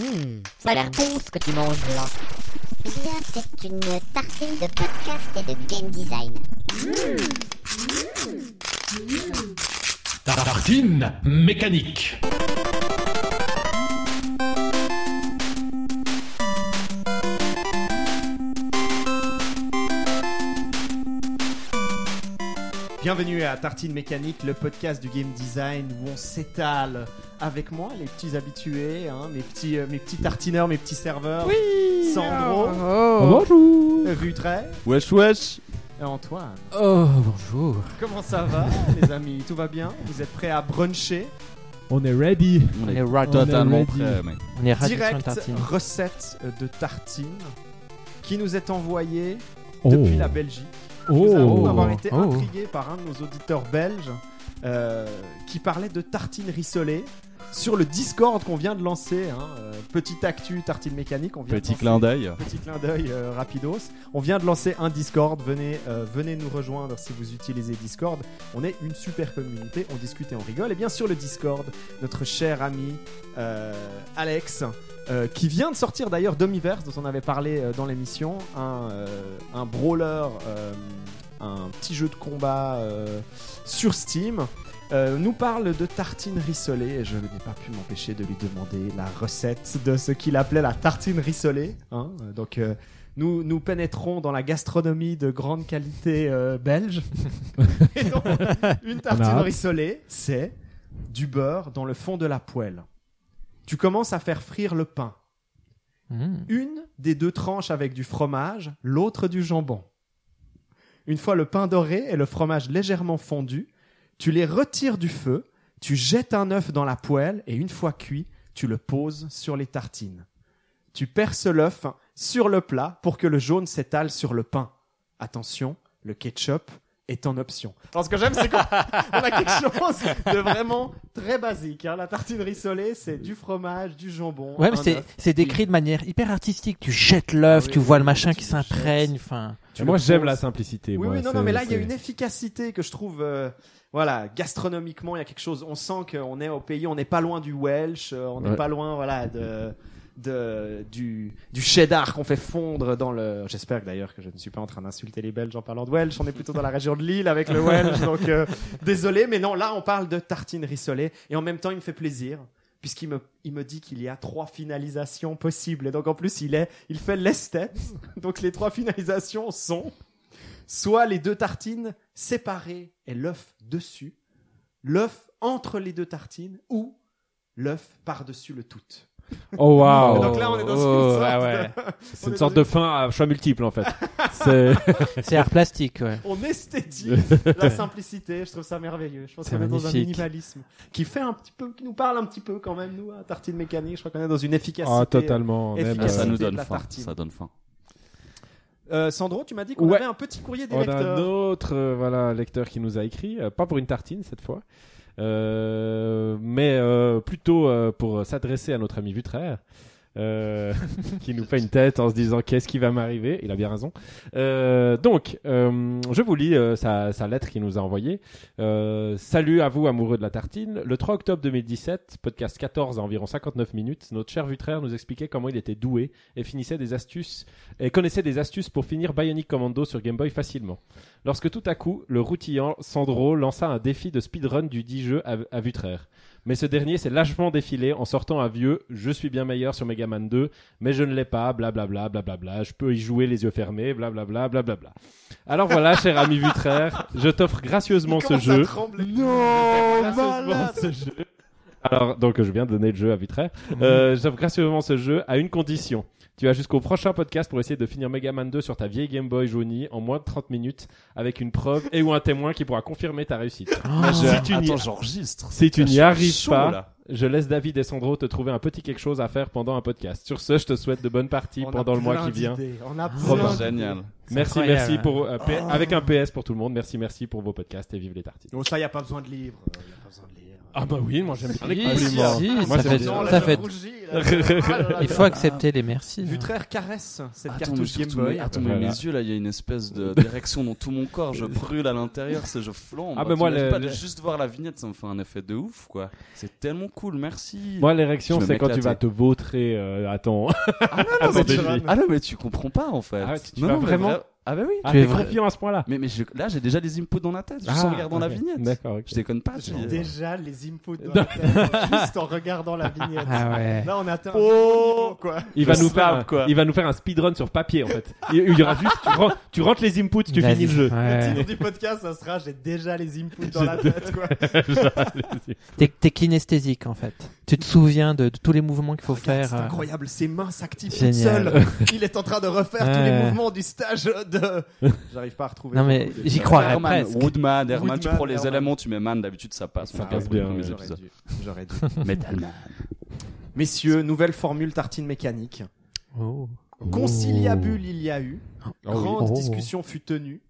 Hmm, ça a l'air bon ce que tu manges là. Bien, c'est une tartine de podcast et de game design. Tartine mécanique. Bienvenue à Tartine Mécanique, le podcast du game design où on s'étale avec moi, les petits habitués, hein, mes, petits, euh, mes petits tartineurs, mes petits serveurs. Oui Sandro, bonjour Vutray Wesh wesh et Antoine. Oh, bonjour. Comment ça va, les amis? Tout va bien? Vous êtes prêts à bruncher? On est ready On est Totalement est ready. mec. On est une Direct tartine. recette de tartine qui nous est envoyée depuis la Belgique. Oh. Nous avons Oh. avoir été Oh. intrigués par un de nos auditeurs belges euh, qui parlait de tartines rissolées sur le Discord qu'on vient de lancer. Hein, euh, petite actu tartine mécanique. On vient de Petit lancer- clin d'œil. Petit clin d'œil euh, rapidos. On vient de lancer un Discord. Venez, euh, venez nous rejoindre si vous utilisez Discord. On est une super communauté. On discute et on rigole. Et bien sur le Discord, notre cher ami Alex, qui vient de sortir d'ailleurs Domiverse, dont on avait parlé dans l'émission, un, un brawler, un petit jeu de combat euh, sur Steam. euh, nous parle de tartine rissolée et je n'ai pas pu m'empêcher de lui demander la recette de ce qu'il appelait la tartine rissolée. hein. Donc euh, nous, nous pénétrons dans la gastronomie de grande qualité euh, belge. et donc, une tartine rissolée, c'est du beurre dans le fond de la poêle. Tu commences à faire frire le pain. Mmh. Une des deux tranches avec du fromage, l'autre du jambon. Une fois le pain doré et le fromage légèrement fondu, tu les retires du feu, tu jettes un œuf dans la poêle et une fois cuit, tu le poses sur les tartines. Tu perces l'œuf sur le plat pour que le jaune s'étale sur le pain. Attention, le ketchup est en option. Alors ce que j'aime, c'est qu'on on a quelque chose de vraiment très basique. hein. La tartine rissolée, c'est du fromage, du jambon. Ouais, mais c'est, décrit de manière hyper artistique. Tu jettes l'œuf, Ah oui, tu vois oui, le machin qui s'imprègne. Enfin, moi j'aime la simplicité. Oui, moi, oui, non, non, mais là, il y a une efficacité que je trouve, euh, voilà, gastronomiquement, il y a quelque chose. On sent qu'on est au pays, on n'est pas loin du Welsh, euh, on n'est Ouais. pas loin, voilà, de, de, du, du cheddar qu'on fait fondre dans le. J'espère d'ailleurs que je ne suis pas en train d'insulter les Belges en parlant de Welsh. On est plutôt dans la région de Lille avec le Welsh, donc euh, désolé, mais non, là, on parle de tartine rissolée et en même temps, il me fait plaisir. Puisqu'il me, il me dit qu'il y a trois finalisations possibles. Et donc, en plus, il est, il fait l'esthète. Donc, les trois finalisations sont soit les deux tartines séparées et l'œuf dessus, l'œuf entre les deux tartines ou l'œuf par-dessus le tout. Oh waouh Donc là, on est dans une Oh, sorte ah de- ouais. on C'est est une sorte dans de fin à choix multiple en fait. C'est c'est art plastique, ouais. On esthétise la simplicité, je trouve ça merveilleux. Je pense C'est qu'on est dans un minimalisme qui fait un petit peu, qui nous parle un petit peu quand même, nous, à Tartine Mécanique. Je crois qu'on est dans une efficacité. Ah, totalement. Même, efficace. euh, ça nous donne faim. Ça donne faim. Euh, Sandro, tu m'as dit qu'on Ouais. avait un petit courrier des on a un lecteurs. autre euh, voilà, lecteur qui nous a écrit, euh, pas pour une tartine cette fois, euh, mais euh, plutôt euh, pour s'adresser à notre ami Vutraire. Euh, qui nous fait une tête en se disant qu'est-ce qui va m'arriver? Il a bien raison. Euh, donc, euh, je vous lis euh, sa, sa lettre qu'il nous a envoyée. Euh, salut à vous, amoureux de la tartine. Le 3 octobre 2017, podcast 14 à environ 59 minutes, notre cher Vutraire nous expliquait comment il était doué et finissait des astuces et connaissait des astuces pour finir Bionic Commando sur Game Boy facilement. Lorsque tout à coup, le routillant Sandro lança un défi de speedrun du dit jeu à, à Vutraire. Mais ce dernier s'est lâchement défilé en sortant un vieux Je suis bien meilleur sur Mega Man 2, mais je ne l'ai pas, blablabla, blablabla, je peux y jouer les yeux fermés, blablabla, blablabla. Alors voilà, cher ami Vutraire, je t'offre gracieusement ce à jeu. trembler. gracieusement ce jeu. Alors, donc, je viens de donner le jeu à Vitraire. Euh, J'offre gracieusement ce jeu à une condition. Tu as jusqu'au prochain podcast pour essayer de finir Mega Man 2 sur ta vieille Game Boy jaunie en moins de 30 minutes avec une preuve et ou un témoin qui pourra confirmer ta réussite. Ah. Si tu Attends, j'enregistre. Si tu Je n'y arrives chaud, pas, là. je laisse David et Sandro te trouver un petit quelque chose à faire pendant un podcast. Sur ce, je te souhaite de bonnes parties On pendant le mois qui vient. On a plein. Génial. Merci, incroyable. merci pour euh, P- avec un PS pour tout le monde. Merci, merci pour vos podcasts et vive les tartines. Oh, ça, il n'y a pas besoin de livres. Il n'y a pas besoin de lire. Ah bah oui, moi j'aime bien les Si, compliments. si, Moi, ça j'aime fait- bien. Ça fait- Ah Il là faut accepter les merci. hein. Vutraire caresse cette Attends, cartouche Game Boy. attends, mais mes yeux là, il y a une espèce d'érection dans tout mon corps. Je brûle à l'intérieur, c'est je flambe. Ah, bah, moi, le- pas de le- juste voir la vignette, ça me fait un effet de ouf, quoi. C'est tellement cool, merci. Moi, l'érection, c'est quand tu vas te vautrer euh, ton. ah non. Ah non, mais tu comprends pas en fait. Ah non, vraiment vra- Ah bah oui. Ah, Tu es vrai- confiant à ce point-là Mais, mais je- là, j'ai déjà les inputs dans la tête, juste Ah, en regardant la vignette. D'accord. Je déconne pas. J'ai déjà les inputs dans la tête, juste en regardant la vignette. Ah ouais. Là, on a atteint Oh. quoi. Il va, Je nous faire un, quoi. il va nous faire un speedrun sur papier en fait. Il, il y aura juste, tu, rentres, tu rentres les inputs, tu finis le jeu. Le Ouais. titre du podcast, ça sera J'ai déjà les inputs dans la tête, quoi. T'es t'es kinesthésique en fait. Tu te souviens de, de tous les mouvements qu'il faut Regarde, faire. C'est euh, incroyable, ses mains s'activent toutes seules. Il est en train de refaire tous les mouvements du stage de. J'arrive pas à retrouver. Non, mais j'y croirais Herman, presque. Woodman, Herman, tu prends les éléments, tu mets man, d'habitude ça passe. Ça passe bien. J'aurais épisodes. dû. J'aurais dû. Metal Man. Messieurs, nouvelle formule tartine mécanique. Oh. Conciliabule il y a eu. Grande Oh. discussion fut tenue.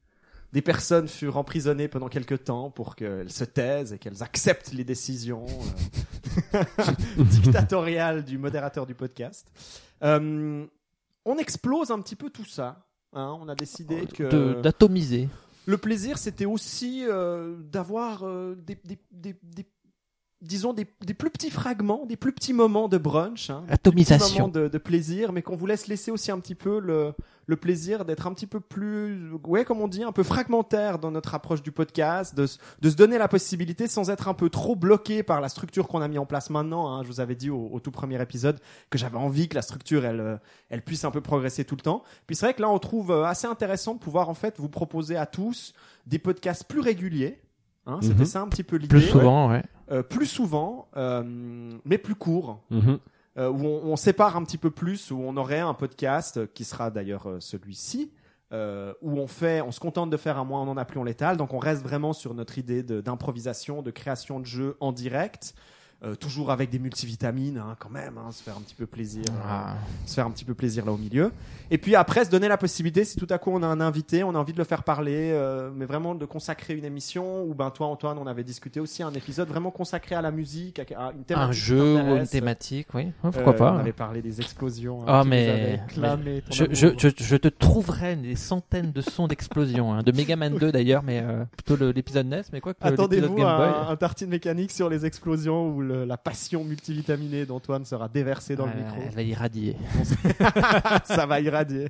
Des personnes furent emprisonnées pendant quelque temps pour qu'elles se taisent et qu'elles acceptent les décisions euh, dictatoriales du modérateur du podcast. Euh, on explose un petit peu tout ça. Hein. on a décidé que De- D'atomiser. le plaisir, c'était aussi euh, d'avoir euh, des, des- des- des- disons, des, des plus petits fragments, des plus petits moments de brunch, hein, des petits Atomisation. moments de, de plaisir, mais qu'on vous laisse laisser aussi un petit peu le, le plaisir d'être un petit peu plus, ouais, comme on dit, un peu fragmentaire dans notre approche du podcast, de, se- de se donner la possibilité sans être un peu trop bloqué par la structure qu'on a mis en place maintenant. hein. Je vous avais dit au, au tout premier épisode que j'avais envie que la structure, elle, euh, elle puisse un peu progresser tout le temps. Puis c'est vrai que là, on trouve euh, assez intéressant de pouvoir en fait vous proposer à tous des podcasts plus réguliers. Hein, C'était Mhm. ça un petit peu l'idée. Plus souvent, ouais. Euh, plus souvent, euh, mais plus court. Mhm. Euh, où on, on sépare un petit peu plus, où on aurait un podcast qui sera d'ailleurs celui-ci, où on fait, on se contente de faire un mois, on en a plus, on l'étale. Donc on reste vraiment sur notre idée de- d'improvisation, de, création de jeux en direct. Euh, toujours avec des multivitamines, hein, quand même, hein, se faire un petit peu plaisir. euh, Ah. se faire un petit peu plaisir là au milieu. Et puis après, se donner la possibilité, si tout à coup on a un invité, on a envie de le faire parler, euh, mais vraiment de consacrer une émission, ou ben toi Antoine, on avait discuté aussi un épisode vraiment consacré à la musique, à, à une thématique. Un jeu ou une thématique, oui. Euh, pourquoi On pas. avait parlé des explosions. hein, tu mais- Je, amour. je, je, je te trouverai des centaines de sons d'explosion, hein, de Megaman 2 d'ailleurs, mais euh, plutôt l'épisode NES, mais quoi que Attendez-vous un, un tartine mécanique sur les explosions où le- la passion multivitaminée d'Antoine sera déversée dans le micro. Elle va irradier. ça va irradier.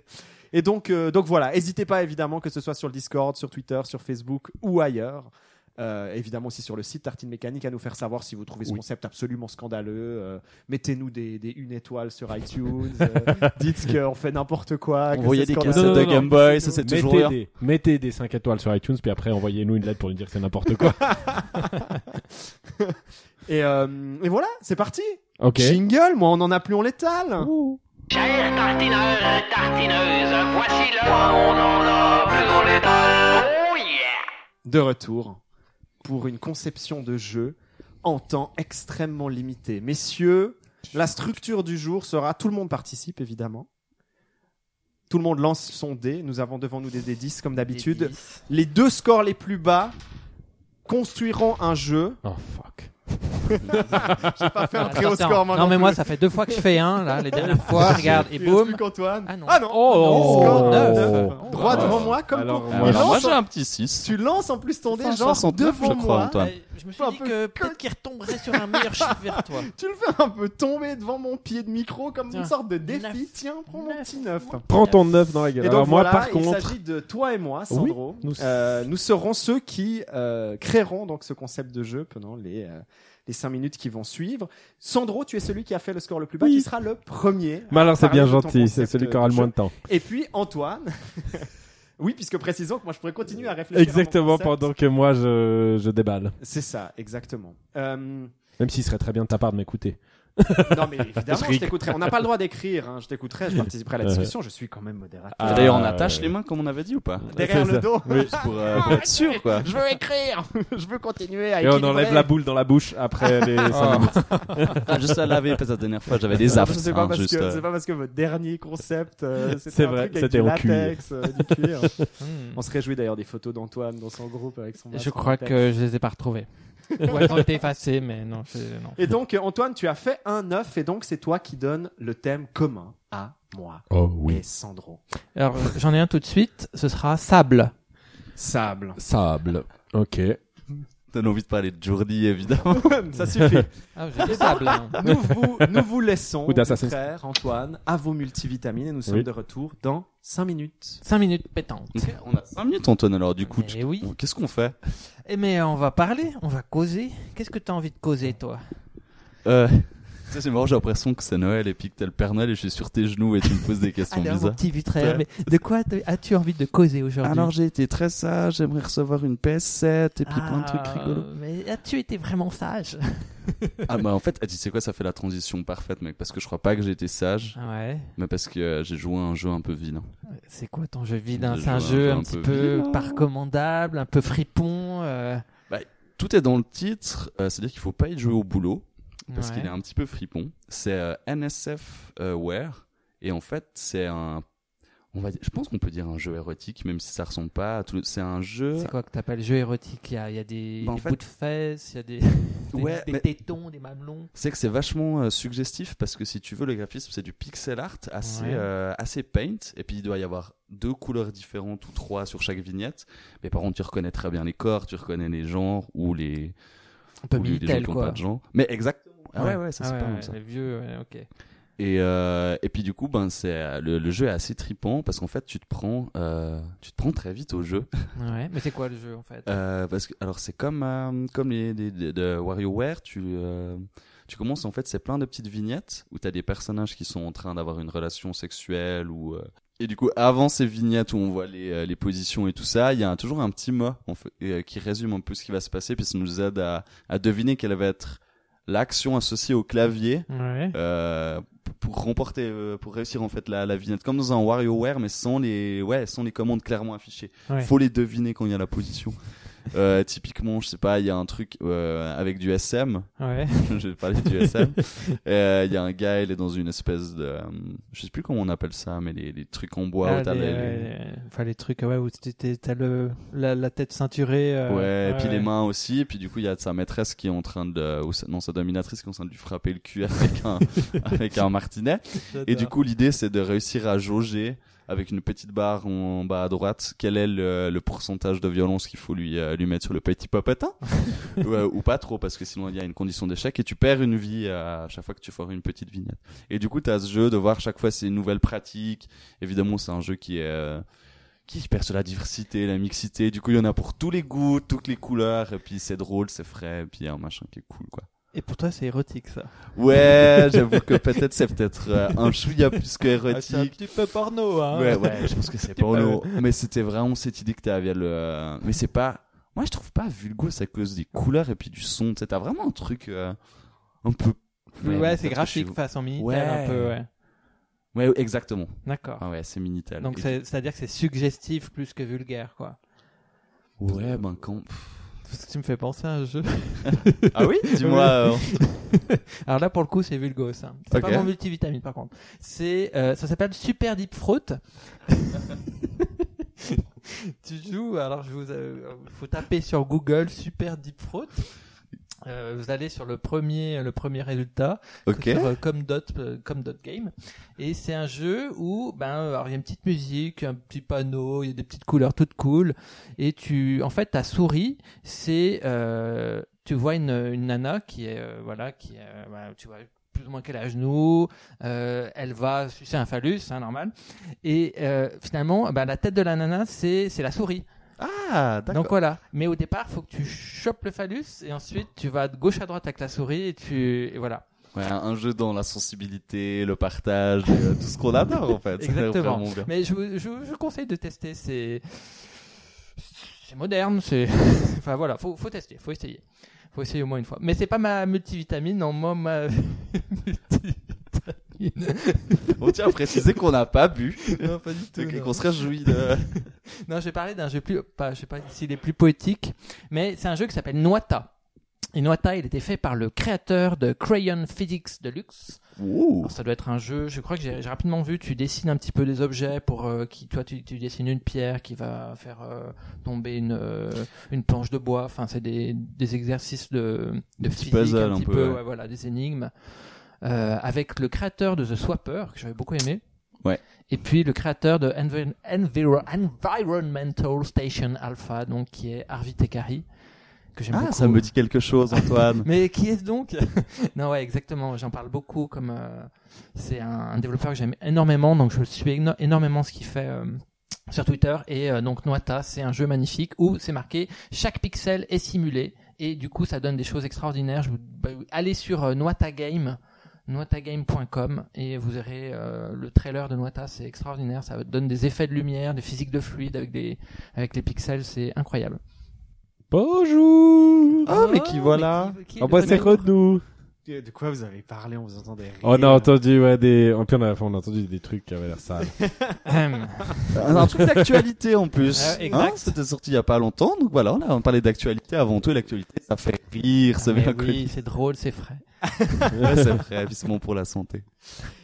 Et donc, euh, donc voilà, n'hésitez pas évidemment que ce soit sur le Discord, sur Twitter, sur Facebook ou ailleurs. Euh, évidemment aussi sur le site Tartine Mécanique à nous faire savoir si vous trouvez ce Oui. concept absolument scandaleux. Euh, Mettez-nous des, des une étoile sur iTunes. euh, dites qu'on fait n'importe quoi. c'est des cassettes Non, non, de non, Game Boy, ça c'est toujours des, mettez des 5 étoiles sur iTunes, puis après envoyez-nous une lettre pour nous dire que c'est n'importe quoi. Et, euh, et voilà, c'est parti. ok. Jingle, moi on en a plus, on l'étale. Chers tartineurs et tartineuses, voici le on en a plus on l'étale. Oh yeah! de retour pour une conception de jeu en temps extrêmement limité. Messieurs, la structure du jour sera tout le monde participe évidemment. Tout le monde lance son dé. Nous avons devant nous des dés 10 comme d'habitude. Les deux scores les plus bas construiront un jeu. Oh fuck. J'ai pas fait un très haut score moi non, mais moi, ça fait deux fois que je fais un, là, les dernières fois, regarde, et Il boum. plus qu'Antoine. Ah non. Ah non. Oh, Score. Oh. Droit devant moi comme pour- moi, j'ai un petit 6. Tu lances en plus ton dé genre 69, devant je crois, moi. Antoine. Euh, Je me suis dit que peut-être qu'il retomberait sur un meilleur chiffre vers toi. Tu le fais un peu tomber devant mon pied de micro comme une sorte de défi. Tiens, prends mon petit neuf. Prends ton 9 dans la gueule. Et Alors donc moi par il contre, s'agit de toi et moi, Sandro. nous- Euh, nous serons ceux qui euh, créeront donc ce concept de jeu pendant les euh, les cinq minutes qui vont suivre. Sandro, tu es celui qui a fait le score le plus bas, Oui. qui sera le premier. mais alors c'est bien gentil, c'est celui qui aura le moins de temps. Et puis Antoine. oui, puisque précisons que moi je pourrais continuer à réfléchir. Exactement pendant que moi je, je déballe. C'est ça, exactement. Euh, Même s'il serait très bien de ta part de m'écouter. non mais évidemment, Je t'écouterai. On n'a pas le droit d'écrire. hein. Je t'écouterai, je participerai à la discussion. Je suis quand même modérateur. Ah, D'ailleurs on euh, attache les mains comme on avait dit ou pas Derrière le ça. dos. Oui. Pour, euh, pour être sûr quoi. Je veux écrire. je veux continuer à Et on enlève la boule dans la bouche après les 5 Ah. minutes. Ah, juste à laver parce que la dernière fois j'avais des aftes. C'est pas, hein, parce juste, que, euh, pas parce que votre dernier concept, euh, c'était vrai, truc avec c'était du en cuir. latex, euh, du cuir. On se réjouit d'ailleurs des photos d'Antoine dans son groupe avec son. Je crois que je les ai pas retrouvés. Ou elles ont été effacées, mais non. je- non. Et donc, Antoine, tu as fait un œuf et donc c'est toi qui donne le thème commun à moi Oh et Sandro. Alors, j'en ai un tout de suite. Ce sera sable. Sable. Sable. Ok. Donne envie de parler de Jordi, évidemment. Ça suffit. Ah, j'ai dit sable. hein. nous, vous, nous vous laissons, Ou frère Antoine, à vos multivitamines et nous sommes Oui. de retour dans 5 minutes. 5 minutes pétantes. Ok, on a 5 minutes, Antoine, alors du coup. Mais tu- oui. Qu'est-ce qu'on fait? Eh mais on va parler, on va causer. Qu'est-ce que t'as envie de causer, toi? Euh, Tu sais, c'est marrant, j'ai l'impression que c'est Noël et puis que t'es le Père Noël et je suis sur tes genoux et tu me poses des questions Alors, mon bizarres. petit vitraire, mais de quoi as-tu envie de causer aujourd'hui? Alors j'ai été très sage, j'aimerais recevoir une PS7 et puis plein de trucs Ah, rigolos. Mais as-tu été vraiment sage? Ah bah en fait, ah, tu sais quoi, ça fait la transition parfaite mec, parce que je crois pas que j'ai été sage, Ah Ouais? mais parce que euh, j'ai joué à un jeu un peu vilain. C'est quoi ton jeu vilain? C'est un jeu un petit peu peu pas recommandable, un peu fripon. euh, Tout est dans le titre, euh, c'est-à-dire qu'il faut pas y jouer au boulot, parce ouais. qu'il est un petit peu fripon. C'est euh, NSF euh, Wear, et en fait c'est un... On va dire, je pense qu'on peut dire un jeu érotique, même si ça ressemble pas à tout. C'est un jeu. C'est quoi que t'appelles jeu érotique? Il y a, y a des, en des fait- bouts de fesses, il y a des, des, Ouais, des mais- tétons, des mamelons. C'est que c'est vachement euh, suggestif parce que si tu veux, le graphisme c'est du pixel art assez, Ouais. euh, assez paint. Et puis il doit y avoir deux couleurs différentes ou trois sur chaque vignette. Mais par contre, tu reconnais très bien les corps, tu reconnais les genres ou les, Un peu ou les, gens qui pas de genre. Mais exactement. Ah ouais, ouais, ça Ah c'est ouais, pas mal ouais, ça. Les vieux, ouais, ok. Et, euh, et puis du coup, ben, c'est, euh, le, le jeu est assez tripant parce qu'en fait, tu te prends, euh, tu te prends très vite au jeu. Ouais, mais c'est quoi le jeu en fait? Euh, parce que alors c'est comme euh, comme les, les- les- de WarioWare, tu euh, tu commences en fait c'est plein de petites vignettes où tu as des personnages qui sont en train d'avoir une relation sexuelle ou et du coup avant ces vignettes où on voit les, les positions et tout ça, il y a un- toujours un petit mot en fait, qui résume un peu ce qui va se passer puis ça nous aide à, à deviner quelle va être l'action associée au clavier Ouais. euh, pour- remporter euh, pour réussir en fait la, la vignette comme dans un WarioWare mais sans les ouais sans les commandes clairement affichées Ouais. faut les deviner quand il y a la position euh, typiquement je sais pas il y a un truc euh, avec du SM Ouais. je vais parler du SM Euh, il y a un gars il est dans une espèce de je sais plus comment on appelle ça mais les, les trucs en bois Ah, où t'as les, les- ouais, Enfin, les trucs ouais, où t'as le, la, la tête ceinturée. Ouais, et puis ouais. les mains aussi, et puis du coup il y a sa maîtresse qui est en train de, ou sa- non sa dominatrice qui est en train de lui frapper le cul avec un, avec un martinet. Et du coup, l'idée, c'est de réussir à jauger avec une petite barre en bas à droite quel est le, le pourcentage de violence qu'il faut lui, euh, lui mettre sur le petit popotin. ou, euh, ou pas trop, parce que sinon il y a une condition d'échec et tu perds une vie à chaque fois que tu feras une petite vignette. Et du coup, tu as ce jeu de voir chaque fois ces nouvelles pratiques. Évidemment, c'est un jeu qui est. euh, qui sur la diversité, la mixité. Du coup, il y en a pour tous les goûts, toutes les couleurs. Et puis, c'est drôle, c'est frais. Et puis, il y a un machin qui est cool, quoi. Et pour toi, c'est érotique ça. Ouais, j'avoue que peut-être c'est peut-être euh, un chouïa plus que Ah, c'est un érotique. petit peu porno, hein. ouais, ouais, je pense que c'est porno. Mais c'était vraiment cette idée que t'avais le. euh, Mais c'est pas. Moi, je trouve pas vulgos à cause des couleurs et puis du son. Tu sais, t'as vraiment un truc euh, un peu. Ouais, c'est que graphique je façon Minitel Ouais. un peu, ouais. Ouais, exactement. D'accord. Ah ouais, c'est Minitel. Donc Et- c'est-à-dire que c'est suggestif plus que vulgaire, quoi. Ouais, ben quand. Parce que tu me fais penser à un jeu. Ah oui? Dis-moi. euh, Alors là, pour le coup, c'est Vulgos. Hein. C'est pas mon multivitamine, par contre. C'est, euh, ça s'appelle Super Deep Throat. tu joues, alors je vous, euh, faut taper sur Google Super Deep Throat. Euh, vous allez sur le premier, le premier résultat, Ok. sur euh, com.dot, euh, com.dot game, et c'est un jeu où, ben, alors il y a une petite musique, un petit panneau, il y a des petites couleurs toutes cool, et tu, en fait, ta souris, c'est, euh, tu vois une, une nana qui est, euh, voilà, qui, est, euh, voilà, tu vois plus ou moins qu'elle a à genoux, euh, elle va sucer un phallus, c'est normal, et euh, finalement, ben, la tête de la nana, c'est, c'est la souris. Ah, d'accord. Donc voilà. Mais au départ, faut que tu chopes le phallus et ensuite tu vas de gauche à droite avec la souris et tu et voilà. Ouais, un jeu dans la sensibilité, le partage, euh, tout ce qu'on adore en fait. Exactement. bien. Mais je, vous- je, conseille de tester. C'est c'est moderne. C'est enfin voilà. Faut faut tester. Faut essayer. Faut essayer au moins une fois. Mais c'est pas ma multivitamine. Non, moi ma On tient à préciser qu'on n'a pas bu non, pas du tout. qu'on se réjouit de. Non, je vais parler d'un jeu plus, pas, je sais pas s'il est plus poétique, mais c'est un jeu qui s'appelle Noita. Et Noita, il était fait par le créateur de Crayon Physics Deluxe. Ça doit être un jeu, je crois que j'ai rapidement vu, tu dessines un petit peu des objets pour euh, qui, toi tu, tu dessines une pierre qui va faire euh, tomber une, euh, une planche de bois, enfin c'est des, des exercices de, physique un un petit peu, peu, ouais. ouais, voilà, des énigmes. Euh, avec le créateur de The Swapper, que j'avais beaucoup aimé. Ouais. Et puis le créateur de Envi- Enviro- Environmental Station Alpha, donc qui est Arvi Tekari, que j'aime Ah, beaucoup. ça me dit quelque chose, Antoine. Mais qui est-ce donc Non, ouais, exactement. J'en parle beaucoup. Comme euh, c'est un, un développeur que j'aime énormément, donc je suis éno- énormément ce qu'il fait euh, sur Twitter. Et euh, donc Noita, c'est un jeu magnifique où c'est marqué chaque pixel est simulé et du coup ça donne des choses extraordinaires. Je vous, bah, allez sur euh, Noita Game noitagame.com et vous verrez euh, le trailer de Noita, c'est extraordinaire, ça donne des effets de lumière, des physiques de fluide avec des avec les pixels, c'est incroyable. Bonjour Ah, mais qui voilà mais qui- qui est Oh le bah c'est Renou De quoi vous avez parlé On vous entendait rire. On a entendu, ouais, des... En plus, on a, enfin, on a entendu des trucs qui avaient l'air sales. Un truc d'actualité en plus. Ouais, exact. Hein, C'était sorti il y a pas longtemps, donc voilà, on a parlé d'actualité avant tout. et L'actualité, ça fait rire, c'est Ah, oui, c'est drôle, c'est frais. Ouais, c'est vrai, et puis c'est bon pour la santé.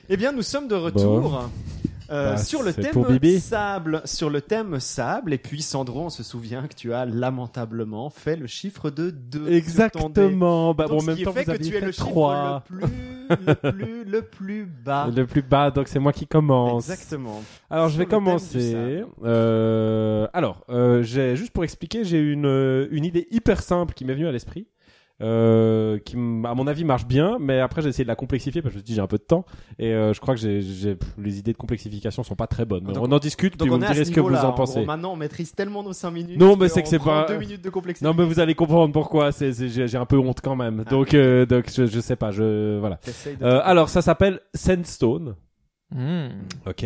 Eh bien, nous sommes de retour euh, Bah, sur le thème pour Bibi. sable, sur le thème sable. Et puis, Sandro, on se souvient que tu as lamentablement fait le chiffre de 2 Exactement. Bah, Donc, bon, en même qui temps, fait vous que tu es le chiffre 3. le plus, le plus, le plus bas. Le plus bas, donc c'est moi qui commence. Exactement. Alors je vais commencer. Euh, alors, euh, j'ai juste pour expliquer, j'ai une euh, une idée hyper simple qui m'est venue à l'esprit. Euh, qui à mon avis marche bien mais après j'ai essayé de la complexifier parce que je me suis dit j'ai un peu de temps. Et euh, je crois que j'ai, j'ai pff, les idées de complexification sont pas très bonnes. Donc, on en discute Donc, puis on vous me direz ce que vous en pensez. maintenant, on maîtrise tellement nos 5 minutes. Non, mais c'est que c'est pas- deux minutes de complexité. non mais vous allez comprendre pourquoi. C'est, c'est- j'ai, j'ai un peu honte quand même. Ah. donc euh, donc je, je sais pas je voilà. Euh, alors ça s'appelle Sandstone Hmm. Ok.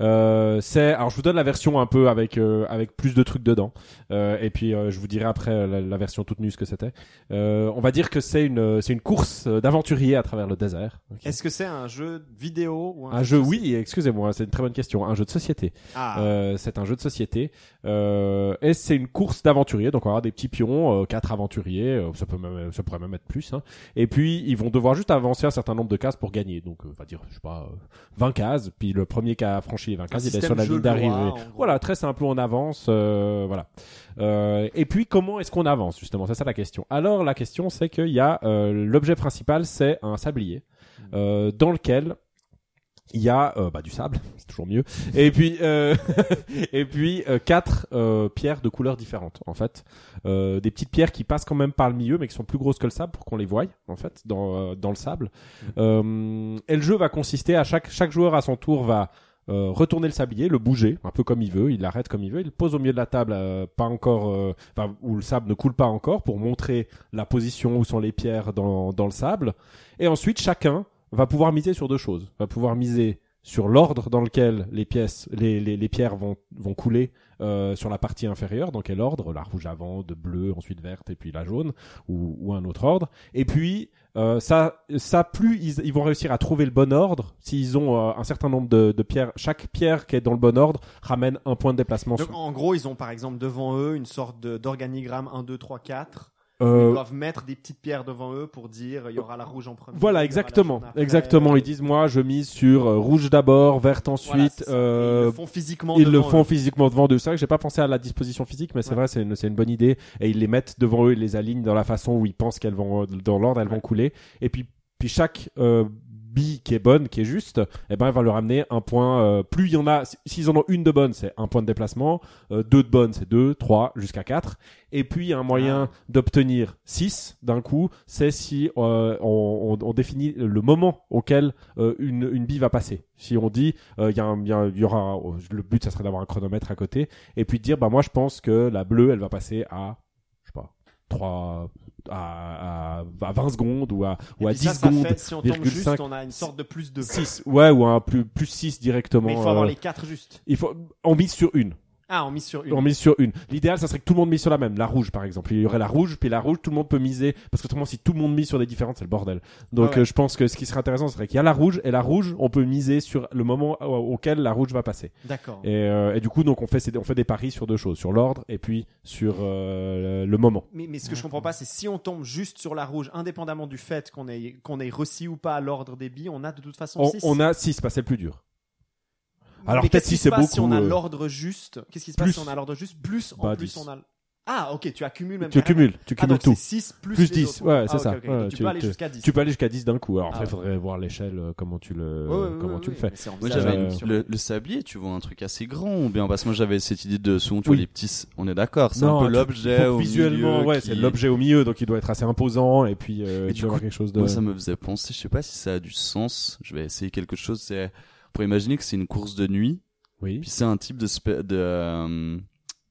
Euh, c'est alors je vous donne la version un peu avec euh, avec plus de trucs dedans Euh, et puis euh, je vous dirai après euh, la, la version toute nue ce que c'était. Euh, on va dire que c'est une c'est une course d'aventurier à travers le désert. Est-ce que c'est un jeu vidéo ou un, Un jeu, oui, excusez-moi, c'est une très bonne question. Un jeu de société. Ah. Euh, c'est un jeu de société. Euh, et c'est une course d'aventuriers. Donc on va avoir des petits pions, euh, quatre aventuriers. euh, ça peut même, ça pourrait même être plus. Hein. Et puis ils vont devoir juste avancer un certain nombre de cases pour gagner. Donc euh, on va dire, je sais pas, euh, 20 cases. Puis le premier qui a franchi les 20 cases, il est sur la ligne d'arrivée. gros. Voilà, très simple, on avance. euh, voilà. Euh, et puis comment est-ce qu'on avance justement? C'est ça la question. Alors la question c'est qu'il y a euh, l'objet principal, c'est un sablier euh, dans lequel il y a euh, bah, du sable, c'est toujours mieux. Et puis euh, et puis euh, quatre euh, pierres de couleurs différentes en fait, Euh, des petites pierres qui passent quand même par le milieu mais qui sont plus grosses que le sable pour qu'on les voie en fait dans euh, dans le sable. Euh, et le jeu va consister à chaque chaque joueur à son tour va euh, retourner le sablier, le bouger un peu comme il veut, il l'arrête comme il veut, il le pose au milieu de la table, euh, pas encore, euh, enfin où le sable ne coule pas encore pour montrer la position où sont les pierres dans dans le sable. Et ensuite chacun va pouvoir miser sur deux choses, va pouvoir miser sur l'ordre dans lequel les pièces, les, les, les pierres vont, vont couler euh, sur la partie inférieure, dans quel ordre, la rouge avant, de bleu, ensuite verte et puis la jaune, ou, ou un autre ordre. Et puis euh, ça, ça plus ils, ils vont réussir à trouver le bon ordre, s'ils ont euh, un certain nombre de, de pierres, chaque pierre qui est dans le bon ordre ramène un point de déplacement. Donc, sur- en gros, ils ont par exemple devant eux une sorte d'organigramme 1, 2, 3, 4. Euh, Ils doivent mettre des petites pierres devant eux pour dire il y aura la rouge en premier. Voilà, exactement, exactement. Ils disent moi, je mise sur euh, rouge d'abord, verte ensuite. euh, ils le font physiquement. Ils le devant font eux. physiquement devant eux. C'est vrai que j'ai pas pensé à la disposition physique, mais c'est Ouais. vrai, c'est une, c'est une bonne idée. Et ils les mettent devant eux, ils les alignent dans la façon où ils pensent qu'elles vont, euh, dans l'ordre, elles vont couler. Et puis, puis chaque euh, bille qui est bonne, qui est juste, eh ben, elle va leur amener un point. euh, plus il y en a, s'ils en ont une de bonne, c'est un point de déplacement. Euh, deux de bonne, c'est deux, trois, jusqu'à quatre. Et puis, un moyen d'obtenir six d'un coup, c'est si euh, on, on- on définit le moment auquel euh, une, une bille va passer. Si on dit, euh, il y, a un- il y a- y aura, le but, ça serait d'avoir un chronomètre à côté, et puis de dire, bah moi, je pense que la bleue, elle va passer à, 3 à, à, à 20 secondes ou à, ou à puis 10 ça, ça secondes. fait, si on tombe juste, cinq. on a une sorte de plus de 6, ouais, ou un plus, plus 6 directement. Mais il faut avoir euh, les 4 justes. il faut, on mise sur une. Ah, on mise sur une. On mise sur une. L'idéal, ça serait que tout le monde mise sur la même. La rouge, par exemple. Il y aurait la rouge, puis la rouge, tout le monde peut miser. Parce que autrement, si tout le monde mise sur des différentes, c'est le bordel. Donc, Ah ouais. euh, je pense que ce qui serait intéressant, ce serait qu'il y a la rouge, et la rouge, on peut miser sur le moment au- auquel la rouge va passer. D'accord. Et, euh, et du coup, donc, on fait, on fait des paris sur deux choses. Sur l'ordre, et puis sur euh, le, moment. Mais, mais ce que je comprends pas, c'est si on tombe juste sur la rouge, indépendamment du fait qu'on ait, qu'on ait reçu ou pas l'ordre des billes, on a de toute façon On, 6. on a 6, c'est le plus dur. Alors, peut-être qu'est-ce qui si se c'est passe Si on a beaucoup, euh, l'ordre juste, qu'est-ce qui se passe si on a l'ordre juste? Plus, en Bah, plus 10. on a. Ah, ok, tu accumules même. Tu carrément. cumules, tu Ah, cumules donc tout. c'est 6 plus, Plus les 10, autres. ouais, Ah, c'est ok, ça. Ouais, tu tu- peux aller tu- jusqu'à 10. Tu peux aller jusqu'à 10 d'un coup. Alors après, il Ah. faudrait voir l'échelle, euh, comment tu le, Ouais, ouais, comment ouais, tu ouais, le fais. Moi j'avais Euh, le, le sablier, tu vois un truc assez grand ou bien parce que moi j'avais cette idée de souvent tu vois les petits, on est d'accord, c'est un peu tu- l'objet au visuellement, milieu ouais, qui- c'est l'objet au milieu, donc il doit être assez imposant, et puis euh, Et tu du dois avoir quelque chose de. Moi ça me faisait penser, je sais pas si ça a du sens. Je vais essayer quelque chose. C'est pour imaginer que c'est une course de nuit, Oui. puis c'est un type de euh,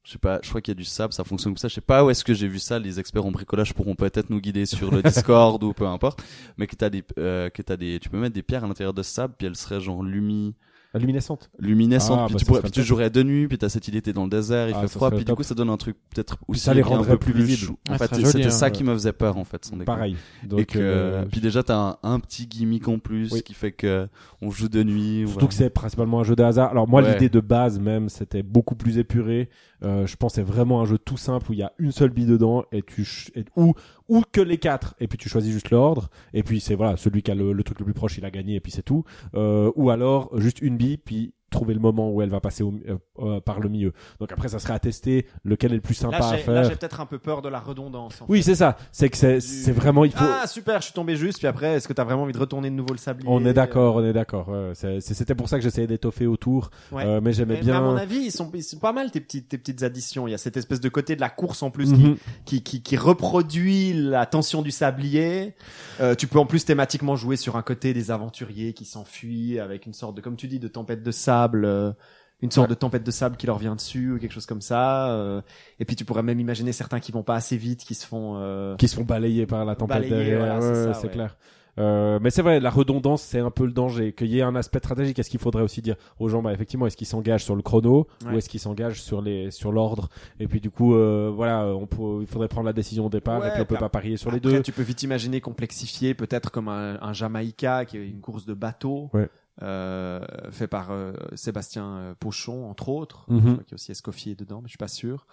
je sais pas, je crois qu'il y a du sable, ça fonctionne comme ça. Je sais pas où est-ce que j'ai vu ça. Les experts en bricolage pourront peut-être nous guider sur le Discord ou peu importe. Mais que t'as des, euh, que t'as des, tu peux mettre des pierres à l'intérieur de ce sable, puis elles seraient genre lumi, Luminescente. luminescentes. Ah, puis bah, tu pourrais, serait puis tu jouerais de nuit, puis t'as cette idée, t'es dans le désert, il Ah, fait froid, puis du coup ça donne un truc peut-être aussi ça les un peu rendrait plus chou- Ah, En ça fait, c'était ça qui me faisait peur en fait. sans. Pareil. Donc, et que, euh, puis déjà t'as un, un petit gimmick en plus Oui. qui fait que on joue de nuit. Surtout voilà. que c'est principalement un jeu de hasard. Alors moi, Ouais. l'idée de base même, c'était beaucoup plus épuré. Euh, je pense que c'est vraiment un jeu tout simple où il y a une seule bille dedans et tu ch- et- ou ou que les quatre et puis tu choisis juste l'ordre et puis c'est voilà celui qui a le, truc le plus proche il a gagné et puis c'est tout. Euh, ou alors juste une bille puis trouver le moment où elle va passer au, euh, euh, par le milieu. Donc après ça serait à tester lequel est le plus sympa Là, à j'ai- là, faire. j'ai peut-être un peu peur de la redondance. en Oui, c'est ça. C'est que c'est vraiment il faut. Ah, super, je suis tombé juste. Puis après, est-ce que t'as vraiment envie de retourner de nouveau le sablier On est d'accord, on est d'accord. C'était pour ça que j'essayais d'étoffer autour, Ouais. euh, mais j'aimais Mais, mais bien. à mon avis, ils sont, ils sont pas mal tes petites, tes petites additions. Il y a cette espèce de côté de la course en plus qui, Mhm. qui, qui, qui reproduit la tension du sablier. Euh, tu peux en plus thématiquement jouer sur un côté des aventuriers qui s'enfuient avec une sorte de, comme tu dis, de tempête de sable. Euh, une sorte de tempête de sable qui leur vient dessus ou quelque chose comme ça. euh, et puis tu pourrais même imaginer certains qui vont pas assez vite, qui se font. euh, qui se font balayer par la tempête Balayer, derrière. voilà, c'est Ouais, clair. Euh, mais c'est vrai, la redondance, c'est un peu le danger. Qu'il y ait un aspect stratégique, est-ce qu'il faudrait aussi dire aux gens, bah, effectivement, est-ce qu'ils s'engagent sur le chrono ou est-ce qu'ils s'engagent sur les, sur l'ordre? Et puis du coup, euh, voilà, on peut, il faudrait prendre la décision au départ Ouais, et puis on peut pas parier sur les deux. tu peux vite imaginer complexifier, peut-être comme un, un Jamaïca, qui est une course de bateau, Ouais. Euh, fait par euh, Sébastien euh, Pochon, entre autres. Mhm. Je crois qu'il y a aussi Escoffier dedans, mais je suis pas sûr.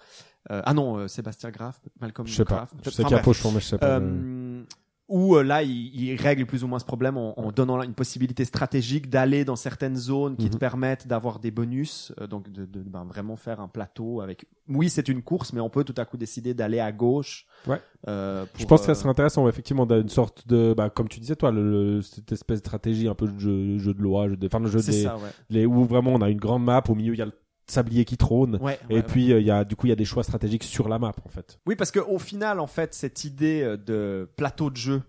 Euh, ah non, euh, Sébastien Graff, Malcolm Je sais pas. Graff. Je sais Enfin, qu'il y a bref. Pochon, mais je sais pas. Où euh, là, il, il règle plus ou moins ce problème en, en donnant là une possibilité stratégique d'aller dans certaines zones qui te Mhm. permettent d'avoir des bonus, euh, donc de, de ben, vraiment faire un plateau avec. Oui, c'est une course, mais on peut tout à coup décider d'aller à gauche. Ouais. Euh, je pense que ça euh, serait intéressant, effectivement, d'une sorte de, bah, comme tu disais, toi, le, le- cette espèce de stratégie, un peu de jeu, jeu de loi, jeu de, enfin, le jeu des, ça, ouais. les, où vraiment on a une grande map, au milieu il y a le sablier qui trône, Ouais, et ouais, puis euh, il y a, du coup, il y a des choix stratégiques sur la map, en fait. Oui, parce que au final, en fait, cette idée euh, de plateau de jeu,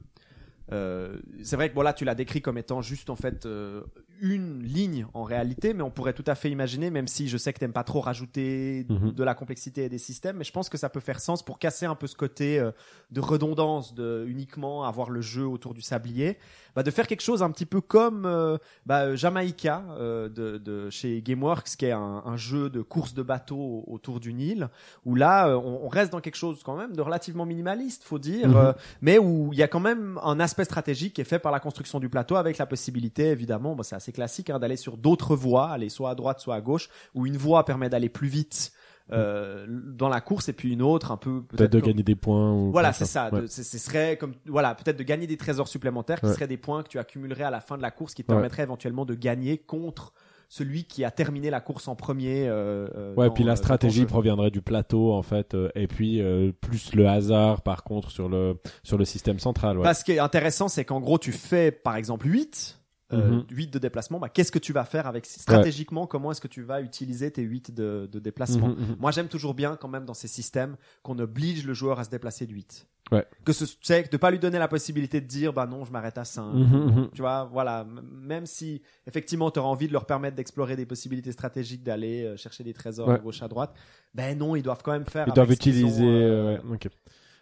euh, c'est vrai que bon là, tu l'as décrit comme étant juste en fait euh, une ligne en réalité, mais on pourrait tout à fait imaginer, même si je sais que t'aimes pas trop rajouter Mhm. de la complexité et des systèmes, mais je pense que ça peut faire sens pour casser un peu ce côté euh, de redondance, de uniquement avoir le jeu autour du sablier, bah, de faire quelque chose un petit peu comme euh, bah, Jamaïca euh, de, de chez GameWorks, qui est un, un jeu de course de bateau autour d'une île, où là, euh, on, on reste dans quelque chose quand même de relativement minimaliste, faut dire, Mhm. euh, mais où il y a quand même un aspect stratégique qui est fait par la construction du plateau, avec la possibilité, évidemment, bah, c'est assez classique, hein, d'aller sur d'autres voies, aller soit à droite, soit à gauche, où une voie permet d'aller plus vite euh, dans la course, et puis une autre un peu Peut-être de comme- gagner des points. Ou voilà, c'est ça. Ouais. De- Ce serait comme voilà, peut-être de gagner des trésors supplémentaires qui Ouais. seraient des points que tu accumulerais à la fin de la course, qui te Ouais. permettraient éventuellement de gagner contre celui qui a terminé la course en premier. euh, euh, Ouais, dans, puis la stratégie proviendrait du plateau en fait, euh, et puis euh, plus le hasard par contre sur le sur le système central. Ouais. Parce ce qui est intéressant, c'est qu'en gros, tu fais par exemple 8 euh, Mhm. 8 de déplacement, bah, qu'est-ce que tu vas faire avec stratégiquement comment est-ce que tu vas utiliser tes 8 de, de déplacement Mhm, mhm. Moi, j'aime toujours bien quand même dans ces systèmes qu'on oblige le joueur à se déplacer de 8. Ouais. Que ce c'est de pas lui donner la possibilité de dire bah non, je m'arrête à 5. Mhm, mhm. Tu vois, voilà, même si effectivement tu auras envie de leur permettre d'explorer des possibilités stratégiques, d'aller euh, chercher des trésors Ouais. à gauche à droite, ben non, ils doivent quand même faire Ils doivent utiliser. ont, euh, euh, ouais, ok.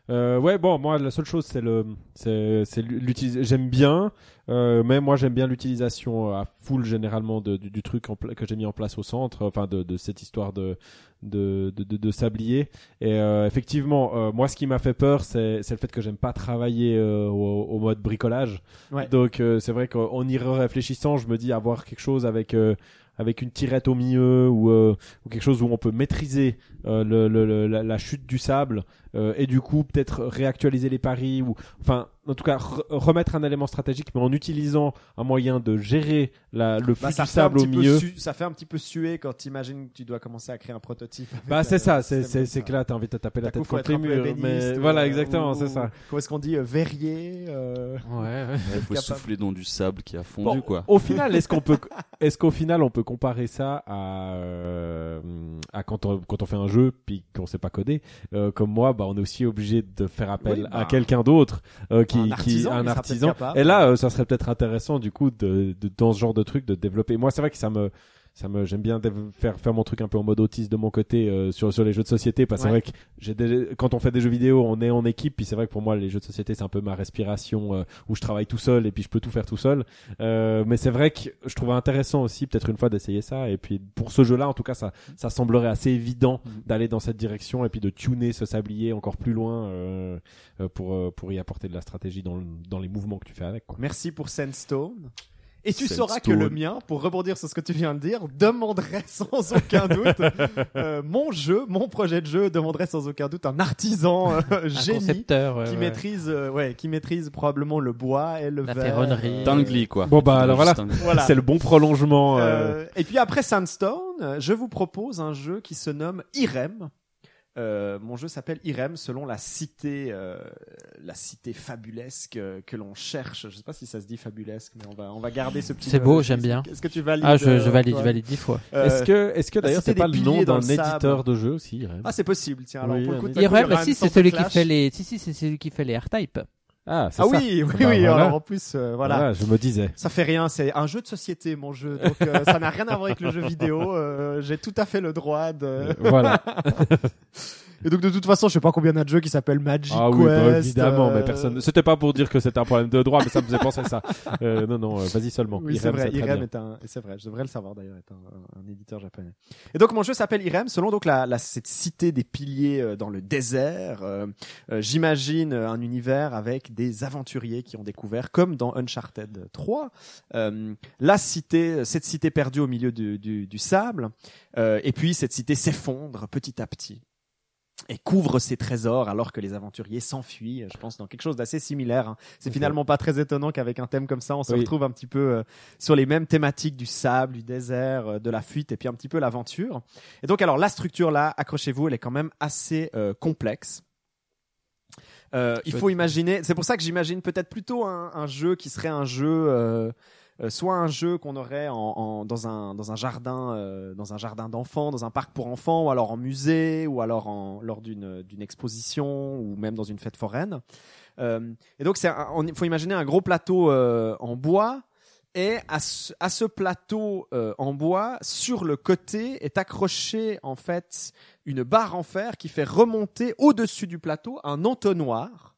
Euh, ouais, bon, moi, la seule chose, c'est le, c'est, l'utilisation. J'aime bien, euh, mais moi, j'aime bien l'utilisation à full généralement de, du, du truc en pla- que j'ai mis en place au centre, enfin, de, de cette histoire de, de, de, de, sablier. Et euh, effectivement, euh, moi, ce qui m'a fait peur, c'est, c'est le fait que j'aime pas travailler euh, au, au mode bricolage. Ouais. Donc, euh, c'est vrai qu'en y réfléchissant, je me dis avoir quelque chose avec. euh, avec une tirette au milieu ou, euh, ou quelque chose où on peut maîtriser euh, le, le- le- la, la chute du sable euh, et du coup peut-être réactualiser les paris ou enfin en tout cas re- remettre un élément stratégique mais en utilisant un moyen de gérer la, le flux Bah, du sable au milieu ça fait un petit peu suer quand tu imagines que tu dois commencer à créer un prototype. bah c'est ça c'est c'est que là t'as envie de taper la tête faut contre les murs mais voilà euh, exactement c'est ça Comment est-ce qu'on dit euh, verrier euh, ouais, ouais. Il faut capable. souffler dans du sable qui a fondu, Bon, quoi. Au final, est-ce qu'on peut, est-ce qu'au final, on peut comparer ça à, euh, à quand on, quand on fait un jeu puis qu'on sait pas coder, euh, comme moi, bah, on est aussi obligé de faire appel Oui, bah, à quelqu'un d'autre, euh, qui, un qui, artisan, un il sera artisan. Et là, euh, ça serait peut-être intéressant, du coup, de, de, dans ce genre de truc, de développer. Moi, c'est vrai que ça me, ça me, j'aime bien faire, faire mon truc un peu en mode autiste de mon côté, euh, sur, sur les jeux de société, parce que Ouais. c'est vrai que j'ai des- quand on fait des jeux vidéo, on est en équipe, puis c'est vrai que pour moi, les jeux de société, c'est un peu ma respiration, euh, où je travaille tout seul et puis je peux tout faire tout seul. Euh, mais c'est vrai que je trouvais intéressant aussi, peut-être une fois, d'essayer ça. Et puis pour ce jeu-là, en tout cas, ça, ça semblerait assez évident d'aller dans cette direction et puis de tuner ce sablier encore plus loin euh, euh, pour, euh, pour y apporter de la stratégie dans, le- dans les mouvements que tu fais avec. Quoi. Merci pour Sandstone. Et tu sauras que le mien, pour rebondir sur ce que tu viens de dire, demanderait sans aucun doute euh, mon jeu, mon projet de jeu demanderait sans aucun doute un artisan euh, Un génie concepteur. ouais, qui ouais. maîtrise, euh, ouais, qui maîtrise probablement le bois et le La verre. ferronnerie. euh, quoi. Bon, bah, alors voilà. Voilà. C'est le bon prolongement. euh, Euh, et puis après Sandstone, euh, je vous propose un jeu qui se nomme Irem. Euh, mon jeu s'appelle Irem selon la cité, euh, la cité fabulesque euh, que l'on cherche. Je sais pas si ça se dit fabulesque, mais on va, on va garder ce petit. C'est beau, j'aime bien. Est-ce que tu valides Ah, je, euh, je valide, toi je valide dix fois. Euh, Est-ce que, est-ce que d'ailleurs c'est pas le nom d'un éditeur de jeu aussi Irem? Ah, c'est possible. Tiens, alors Oui, pour le coup, Irem, si, c'est celui qui fait les, si, si, c'est celui qui fait les R-Type. Ah, c'est Ah ça. oui, oui, Bah, oui. voilà. Alors en plus, euh, voilà. Voilà, je me disais. Ça fait rien, c'est un jeu de société, mon jeu. Donc euh, ça n'a rien à voir avec le jeu vidéo. euh, J'ai tout à fait le droit de. Voilà. Et donc de toute façon, je sais pas combien il y a de jeux qui s'appellent Magic Ah oui, bah, évidemment, euh, mais personne. C'était pas pour dire que c'était un problème de droit, mais ça me faisait penser ça. Euh, non, non, euh, vas-y seulement. Oui, c'est Irem, vrai. Irem est un, c'est vrai. Je devrais le savoir d'ailleurs, est un, un- un éditeur japonais. Et donc mon jeu s'appelle Irem, selon donc la, la- cette cité des piliers euh, dans le désert. Euh, euh, J'imagine euh, un univers avec des aventuriers qui ont découvert, comme dans Uncharted 3, euh, la cité, cette cité perdue au milieu du, du, du sable. Euh, et puis cette cité s'effondre petit à petit et couvre ses trésors alors que les aventuriers s'enfuient. Je pense dans quelque chose d'assez similaire. hein. C'est finalement pas très étonnant qu'avec un thème comme ça, on se Oui. retrouve un petit peu euh, sur les mêmes thématiques du sable, du désert, euh, de la fuite et puis un petit peu l'aventure. Et donc alors la structure là, accrochez-vous, elle est quand même assez euh, complexe. Euh, il faut imaginer, c'est pour ça que j'imagine peut-être plutôt un, un jeu qui serait un jeu, soit un jeu qu'on aurait euh, dans un jardin d'enfants, dans un parc pour enfants, ou alors en musée, ou alors lors d'une exposition, ou même dans une fête foraine. Euh, et donc il faut imaginer un gros plateau euh, en bois. Et à ce, plateau euh, en bois, sur le côté est accroché en fait une barre en fer qui fait remonter au-dessus du plateau un entonnoir,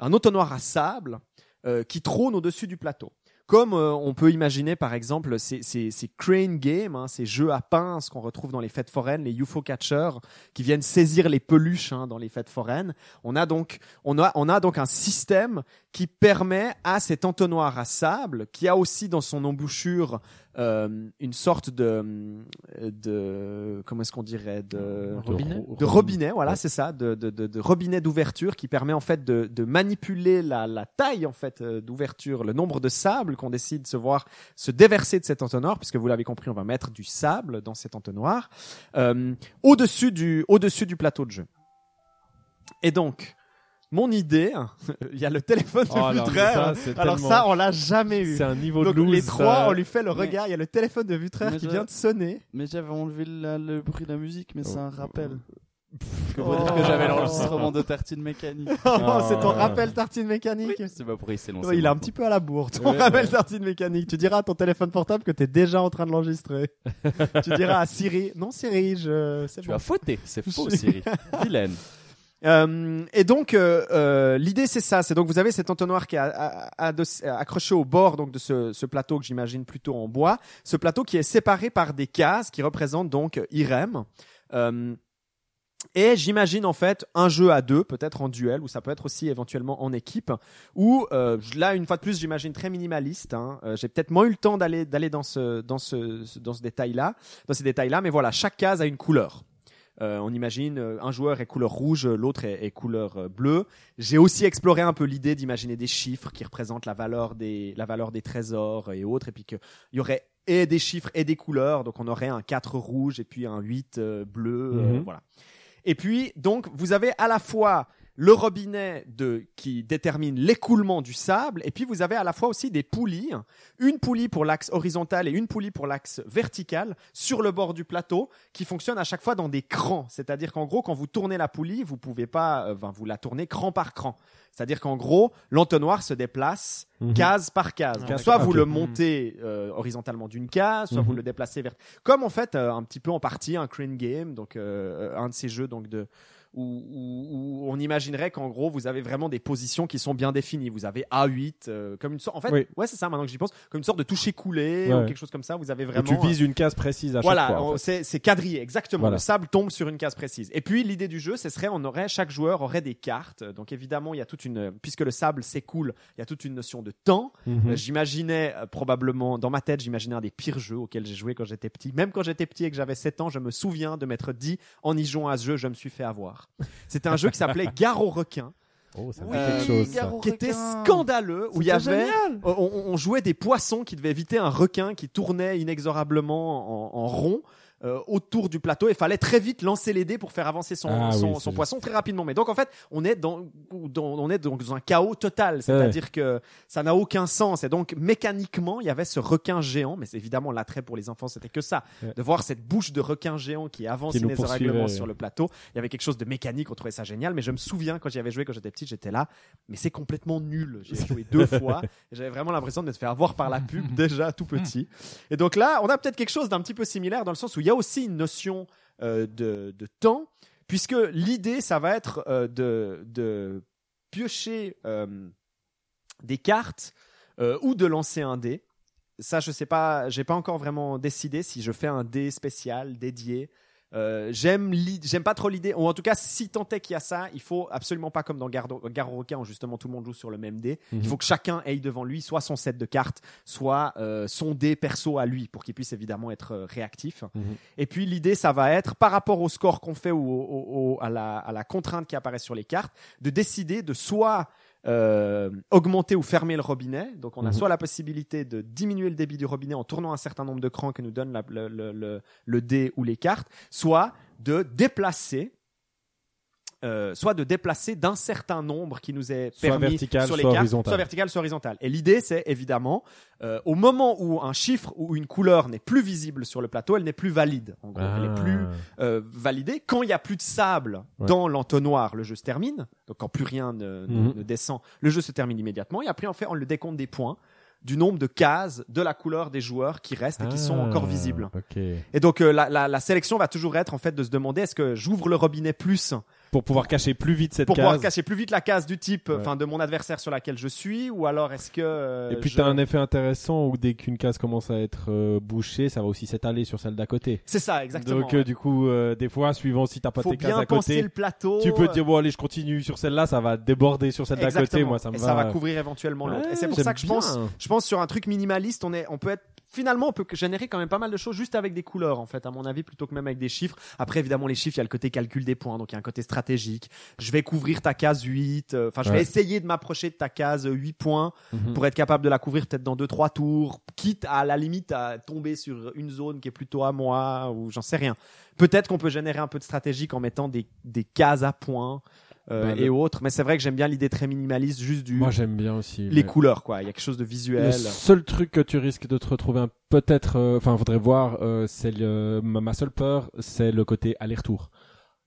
un entonnoir à sable euh, qui trône au-dessus du plateau. Comme euh, on peut imaginer par exemple ces, ces, ces crane games, hein, ces jeux à pince qu'on retrouve dans les fêtes foraines, les UFO catchers qui viennent saisir les peluches hein, dans les fêtes foraines. On a donc on a on a donc un système qui permet à cet entonnoir à sable, qui a aussi dans son embouchure euh, une sorte de de comment est-ce qu'on dirait de Robinet de robinet, voilà, Ouais. c'est ça, de, de, de, de robinet d'ouverture qui permet en fait de, de manipuler la, la taille en fait euh, d'ouverture, le nombre de sable qu'on décide de se voir se déverser de cet entonnoir, puisque vous l'avez compris, on va mettre du sable dans cet entonnoir euh, au-dessus du au-dessus du plateau de jeu. Et donc, mon idée, il y a le téléphone de Oh, alors, ça, c'est Alors tellement- ça, on l'a jamais eu. C'est un niveau Donc de loose. les trois, ça. on lui fait le regard. Il y a le téléphone de Vutraire qui vient de sonner. Mais j'avais enlevé la- le bruit de la musique, mais c'est un rappel. Oh. Pour dire que j'avais l'enregistrement de tartine mécanique. Oh, c'est ton Ah. rappel tartine mécanique. C'est pas pour c'est long. Ouais, il est un petit peu à la bourre. Ton Ouais, rappel ouais. tartine mécanique. Tu diras à ton téléphone portable que t'es déjà en train de l'enregistrer. tu diras à Siri, non Siri, je, Tu bon. as fauté, c'est faux, Siri. Vilaine. Euh, et donc euh, euh, l'idée c'est ça, c'est donc vous avez cet entonnoir qui est accroché au bord donc de ce, plateau que j'imagine plutôt en bois, ce plateau qui est séparé par des cases qui représentent donc Irem. Euh, et j'imagine en fait un jeu à deux, peut-être en duel, ou ça peut être aussi éventuellement en équipe. Ou euh, là, une fois de plus, j'imagine très minimaliste. Hein. Euh, J'ai peut-être moins eu le temps d'aller d'aller dans ce dans ce dans ce détail-là, dans ces détails-là. Mais voilà, chaque case a une couleur. Euh, on imagine euh, un joueur est couleur rouge, l'autre est, est couleur euh, bleue. J'ai aussi exploré un peu l'idée d'imaginer des chiffres qui représentent la valeur des la valeur des trésors et autres, et puis qu'il y aurait et des chiffres et des couleurs. Donc on aurait un 4 rouge et puis un 8 euh, bleu. euh, Mhm. voilà. Et puis, donc, vous avez à la fois le robinet de, qui détermine l'écoulement du sable, et puis vous avez à la fois aussi des poulies, une poulie pour l'axe horizontal et une poulie pour l'axe vertical sur le bord du plateau, qui fonctionnent à chaque fois dans des crans. C'est-à-dire qu'en gros, quand vous tournez la poulie, vous pouvez pas, euh, vous la tournez cran par cran. C'est-à-dire qu'en gros, l'entonnoir se déplace Mhm. case par case. Ah, Donc, soit vous le montez euh, horizontalement d'une case, soit vous Mhm. le déplacez vers comme en fait euh, un petit peu en partie un crane game, donc euh, un de ces jeux donc de où, où- où on imaginerait qu'en gros vous avez vraiment des positions qui sont bien définies. Vous avez A8 euh, comme une sorte, en fait, Oui. ouais c'est ça maintenant que j'y pense, comme une sorte de toucher coulé Ouais, ou quelque chose comme ça. Vous avez Et vraiment tu vises une case précise à voilà, chaque fois. en fait. c'est quadrillé, exactement. Voilà. Le sable tombe sur une case précise. Et puis l'idée du jeu, ce serait, on aurait chaque joueur aurait des cartes. Donc évidemment, il y a toute une, puisque le sable s'écoule, il y a toute une notion de temps. Mhm. Euh, J'imaginais euh, probablement, dans ma tête, j'imaginais un des pires jeux auxquels j'ai joué quand j'étais petit. Même quand j'étais petit et que j'avais 7 ans, je me souviens de m'être dit, en y jouant à ce jeu, je me suis fait avoir. C'était un jeu qui s'appelait Gare au requin, Oh, ça Oui, quelque chose. ça. qui était scandaleux, où il y avait, on, on- on jouait des poissons qui devaient éviter un requin qui tournait inexorablement en, en rond. Euh, autour du plateau, il fallait très vite lancer les dés pour faire avancer son, Ah son, oui, son poisson très rapidement. Mais donc en fait, on est dans, dans- on est donc dans un chaos total, c'est-à-dire que ça n'a aucun sens. Et donc mécaniquement, il y avait ce requin géant, mais c'est évidemment l'attrait pour les enfants, c'était que ça, Ouais. de voir cette bouche de requin géant qui avance inexorablement sur le plateau. Il y avait quelque chose de mécanique, on trouvait ça génial. Mais je me souviens quand j'y avais joué quand j'étais petit, j'étais là, mais c'est complètement nul. J'ai joué deux fois. et J'avais vraiment l'impression de me faire avoir par la pub déjà tout petit. Et donc là, on a peut-être quelque chose d'un petit peu similaire dans le sens où il a aussi une notion euh, de, temps, puisque l'idée, ça va être euh, de, de piocher euh, des cartes ou de lancer un dé. Ça, je sais pas, j'ai pas encore vraiment décidé si je fais un dé spécial dédié. Euh, j'aime j'aime pas trop l'idée ou en tout cas si tant est qu'il y a ça il faut absolument pas comme dans au requin où justement tout le monde joue sur le même dé Mhm. il faut que chacun ait devant lui soit son set de cartes soit euh, son dé perso à lui pour qu'il puisse évidemment être euh, réactif Mhm. et puis l'idée ça va être par rapport au score qu'on fait ou au- au- au- à, la, à la contrainte qui apparaît sur les cartes de décider de soit euh, augmenter ou fermer le robinet. Donc on a Mhm. soit la possibilité de diminuer le débit du robinet en tournant un certain nombre de crans que nous donne la- le, le, le, le dé ou les cartes, soit de déplacer. Euh, soit de déplacer d'un certain nombre qui nous est Soit permis vertical, sur les soit cartes, horizontal. soit vertical, soit horizontal. Et l'idée, c'est évidemment, euh, au moment où un chiffre ou une couleur n'est plus visible sur le plateau, elle n'est plus valide. En gros, elle est plus Ah. euh, validé. Quand il y a plus de sable Ouais. dans l'entonnoir, le jeu se termine. Donc quand plus rien ne, ne- Mhm. ne descend, le jeu se termine immédiatement. Et après, on fait on le décompte des points du nombre de cases de la couleur des joueurs qui restent et qui sont Ah, encore visibles. Ok. Et donc euh, la, la, la sélection va toujours être en fait de se demander est-ce que j'ouvre le robinet plus Pour pouvoir cacher plus vite cette pour case. pouvoir cacher plus vite la case du type, Ouais. enfin de mon adversaire sur laquelle je suis, ou alors est-ce que euh, Et puis je- t'as un effet intéressant où dès qu'une case commence à être euh, bouchée, ça va aussi s'étaler sur celle d'à côté. c'est ça exactement. Donc euh, du coup, euh, des fois, suivant si t'as pas faut tes cases à côté, le plateau. tu peux te dire bon allez, je continue sur celle-là, ça va déborder sur celle d'à côté. Moi, ça me et va. ça va couvrir éventuellement l'autre. Et c'est pour ça que je pense, je pense sur un truc minimaliste, on est, on peut être finalement on peut générer quand même pas mal de choses juste avec des couleurs en fait à mon avis plutôt que même avec des chiffres. Après évidemment les chiffres il y a le côté calcul des points donc il y a un côté stratégique. Je vais couvrir ta case 8, euh, enfin je vais essayer de m'approcher de ta case 8 points Mhm. pour être capable de la couvrir peut-être dans 2 3 tours, quitte à, la limite à tomber sur une zone qui est plutôt à moi ou j'en sais rien. Peut-être qu'on peut générer un peu de stratégique en mettant des, des cases à points euh, le- et autres, mais c'est vrai que j'aime bien l'idée très minimaliste juste du Moi, j'aime bien aussi. les couleurs quoi il y a quelque chose de Le visuel seul truc que tu risques de te retrouver peut-être, euh, enfin, faudrait voir, euh, c'est le, ma, seule peur, c'est le côté aller-retour.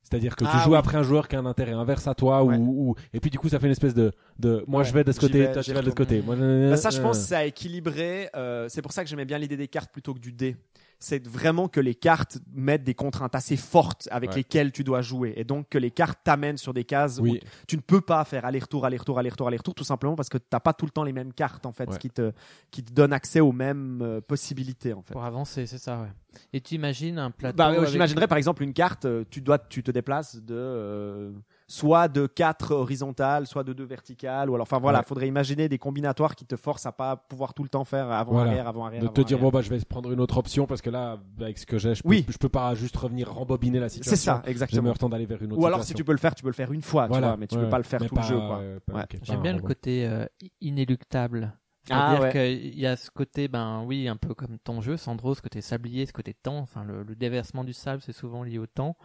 C'est-à-dire que tu Ah joues oui. après un joueur qui a un intérêt inverse à toi Ouais. ou, ou- et puis du coup ça fait une espèce de, de moi Ouais, je vais de ce côté, toi tu vas de retourne. côté. Moi, Bah, ça je euh, pense c'est à équilibrer euh, c'est pour ça que j'aimais bien l'idée des cartes plutôt que du dé c'est vraiment que les cartes mettent des contraintes assez fortes avec Ouais. lesquelles tu dois jouer. Et donc que les cartes t'amènent sur des cases Oui. où tu ne peux pas faire aller-retour, aller-retour, aller-retour, aller-retour, tout simplement parce que tu n'as pas tout le temps les mêmes cartes, en fait, Ouais. ce qui te, qui te donne accès aux mêmes euh, possibilités, en fait. Pour avancer, c'est ça, ouais. Et tu imagines un plateau. Bah, avec- J'imaginerais par exemple une carte, euh, tu, dois, tu te déplaces de euh, soit de 4 horizontales, soit de 2 verticales, ou alors, enfin voilà, Ouais. faudrait imaginer des combinatoires qui te forcent à pas pouvoir tout le temps faire Voilà. avant-arrière, avant-arrière. de te dire bon bah je vais prendre une autre option parce que là avec ce que j'ai je peux, Oui. je peux pas juste revenir rembobiner la situation C'est ça, j'ai exactement. meilleur temps d'aller vers une autre Ou alors si tu peux le faire, tu peux le faire une fois, tu voilà vois, mais tu ouais, peux pas le faire mais tout le jeu. Euh, Ouais. J'aime bien le côté euh, inéluctable. Ah, C'est-à-dire ouais. qu'il y a ce côté, ben oui, un peu comme ton jeu, Sandro, ce côté sablier, ce côté temps. Enfin, le, le déversement du sable, c'est souvent lié au temps.